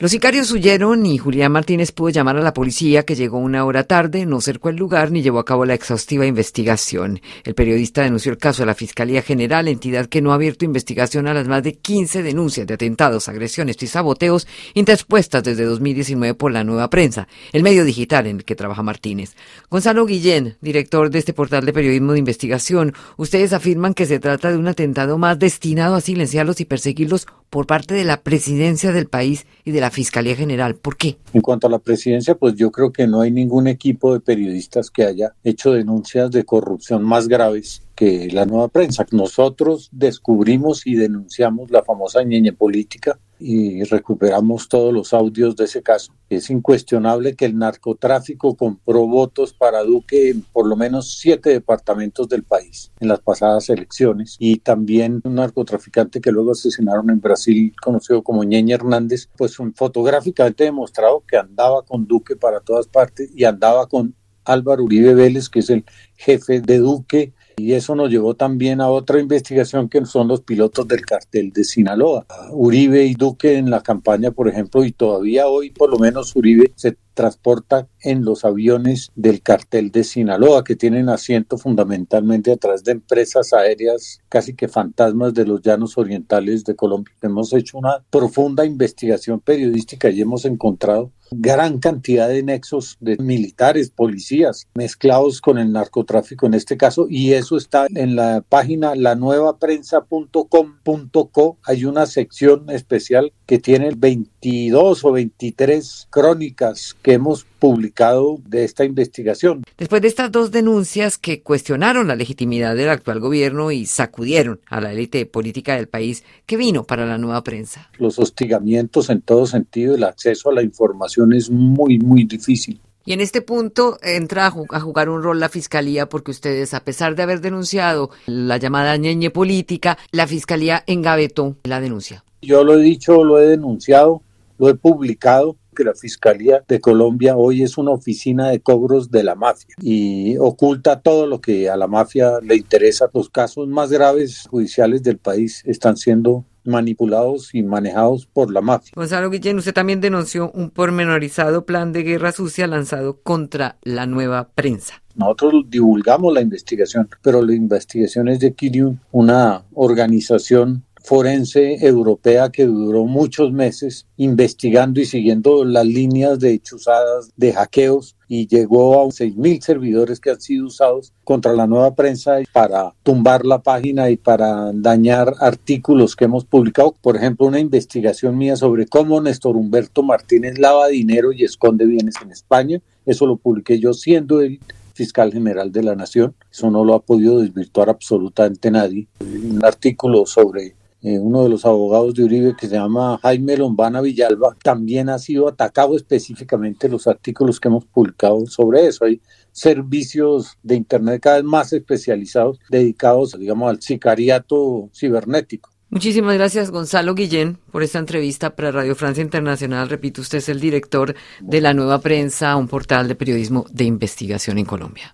Los sicarios huyeron y Julián Martínez pudo llamar a la policía que llegó una hora tarde, no cercó el lugar ni llevó a cabo la exhaustiva investigación. El periodista denunció el caso a la Fiscalía General, entidad que no ha abierto investigación a las más de 15 denuncias de atentados, agresiones y saboteos interpuestas desde 2019 por la nueva prensa, el medio digital en el que trabaja Martínez. Gonzalo Guillén, director de este portal de periodismo de investigación, ustedes afirman que se trata de un atentado más destinado a silenciarlos y perseguirlos por parte de la presidencia del país y de la Fiscalía General. ¿Por qué? En cuanto a la presidencia, pues yo creo que no hay ningún equipo de periodistas que haya hecho denuncias de corrupción más graves que la nueva prensa. Nosotros descubrimos y denunciamos la famosa ñeñe política y recuperamos todos los audios de ese caso. Es incuestionable que el narcotráfico compró votos para Duque en por lo menos siete departamentos del país en las pasadas elecciones y también un narcotraficante que luego asesinaron en Brasil conocido como Ñeñe Hernández, pues fotográficamente demostrado que andaba con Duque para todas partes y andaba con Álvaro Uribe Vélez, que es el jefe de Duque, y eso nos llevó también a otra investigación que son los pilotos del cartel de Sinaloa. Uribe y Duque en la campaña, por ejemplo, y todavía hoy por lo menos Uribe se transporta en los aviones del cartel de Sinaloa, que tienen asiento fundamentalmente a través de empresas aéreas casi que fantasmas de los llanos orientales de Colombia. Hemos hecho una profunda investigación periodística y hemos encontrado gran cantidad de nexos de militares, policías, mezclados con el narcotráfico en este caso, y eso está en la página lanuevaprensa.com.co. Hay una sección especial que tiene 22 o 23 crónicas que hemos publicado de esta investigación. Después de estas dos denuncias que cuestionaron la legitimidad del actual gobierno y sacudieron a la élite política del país, ¿qué vino para la nueva prensa? Los hostigamientos en todo sentido, el acceso a la información es muy, muy difícil. Y en este punto entra a jugar un rol la fiscalía porque ustedes, a pesar de haber denunciado la llamada ñeñe política, la fiscalía engavetó la denuncia. Yo lo he dicho, lo he denunciado, lo he publicado que la Fiscalía de Colombia hoy es una oficina de cobros de la mafia y oculta todo lo que a la mafia le interesa. Los casos más graves judiciales del país están siendo manipulados y manejados por la mafia. Gonzalo Guillén, usted también denunció un pormenorizado plan de guerra sucia lanzado contra la nueva prensa. Nosotros divulgamos la investigación, pero la investigación es de Kirium, una organización forense europea que duró muchos meses investigando y siguiendo las líneas de chuzadas, de hackeos y llegó a 6.000 servidores que han sido usados contra la nueva prensa para tumbar la página y para dañar artículos que hemos publicado. Por ejemplo, una investigación mía sobre cómo Néstor Humberto Martínez lava dinero y esconde bienes en España. Eso lo publiqué yo siendo el fiscal general de la nación. Eso no lo ha podido desvirtuar absolutamente nadie. Un artículo sobre eh, uno de los abogados de Uribe que se llama Jaime Lombana Villalba, también ha sido atacado específicamente los artículos que hemos publicado sobre eso. Hay servicios de Internet cada vez más especializados dedicados, digamos, al sicariato cibernético. Muchísimas gracias, Gonzalo Guillén, por esta entrevista para Radio Francia Internacional. Repito, usted es el director de la Nueva Prensa, un portal de periodismo de investigación en Colombia.